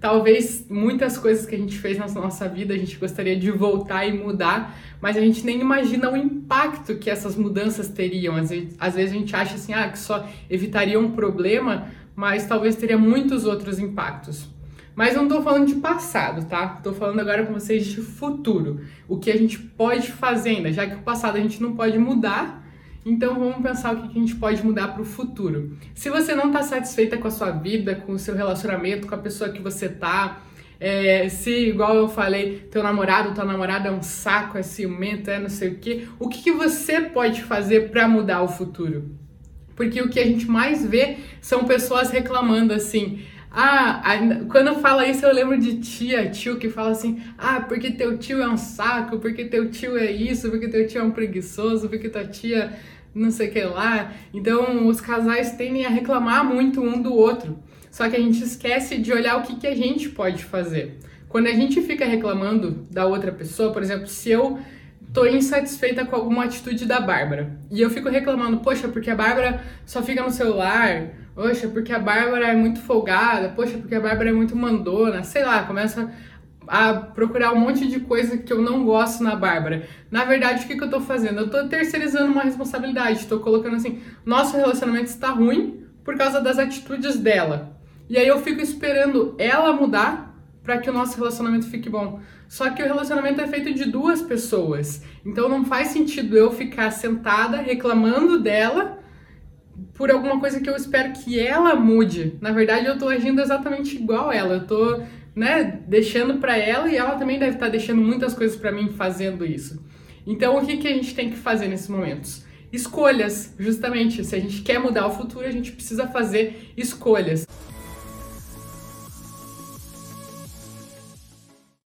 Talvez muitas coisas que a gente fez na nossa vida a gente gostaria de voltar e mudar, mas a gente nem imagina o impacto que essas mudanças teriam. Às vezes, às vezes a gente acha assim, ah, que só evitaria um problema, mas talvez teria muitos outros impactos. Mas eu não estou falando de passado, tá? Estou falando agora com vocês de futuro. O que a gente pode fazer ainda, já que o passado a gente não pode mudar, então vamos pensar o que a gente pode mudar para o futuro. Se você não está satisfeita com a sua vida, com o seu relacionamento, com a pessoa que você tá, é, se, igual eu falei, teu namorado, tua namorada é um saco, é ciumento, é não sei o que, o que, que você pode fazer para mudar o futuro? Porque o que a gente mais vê são pessoas reclamando assim. Ah, quando fala isso eu lembro de tia, tio que fala assim: ah, porque teu tio é um saco, porque teu tio é isso, porque teu tio é um preguiçoso, porque tua tia não sei o que lá. Então os casais tendem a reclamar muito um do outro. Só que a gente esquece de olhar o que, que a gente pode fazer. Quando a gente fica reclamando da outra pessoa, por exemplo, se eu tô insatisfeita com alguma atitude da Bárbara e eu fico reclamando, poxa, porque a Bárbara só fica no celular, poxa, porque a Bárbara é muito folgada, poxa, porque a Bárbara é muito mandona, sei lá, começa a procurar um monte de coisa que eu não gosto na Bárbara. Na verdade, o que, que eu tô fazendo? Eu tô terceirizando uma responsabilidade, tô colocando assim, nosso relacionamento está ruim por causa das atitudes dela. E aí eu fico esperando ela mudar para que o nosso relacionamento fique bom. Só que o relacionamento é feito de duas pessoas. Então não faz sentido eu ficar sentada reclamando dela por alguma coisa que eu espero que ela mude. Na verdade, eu tô agindo exatamente igual ela. Eu tô, né, deixando para ela e ela também deve estar tá deixando muitas coisas para mim fazendo isso. Então, o que, que a gente tem que fazer nesses momentos? Escolhas, justamente. Se a gente quer mudar o futuro, a gente precisa fazer escolhas.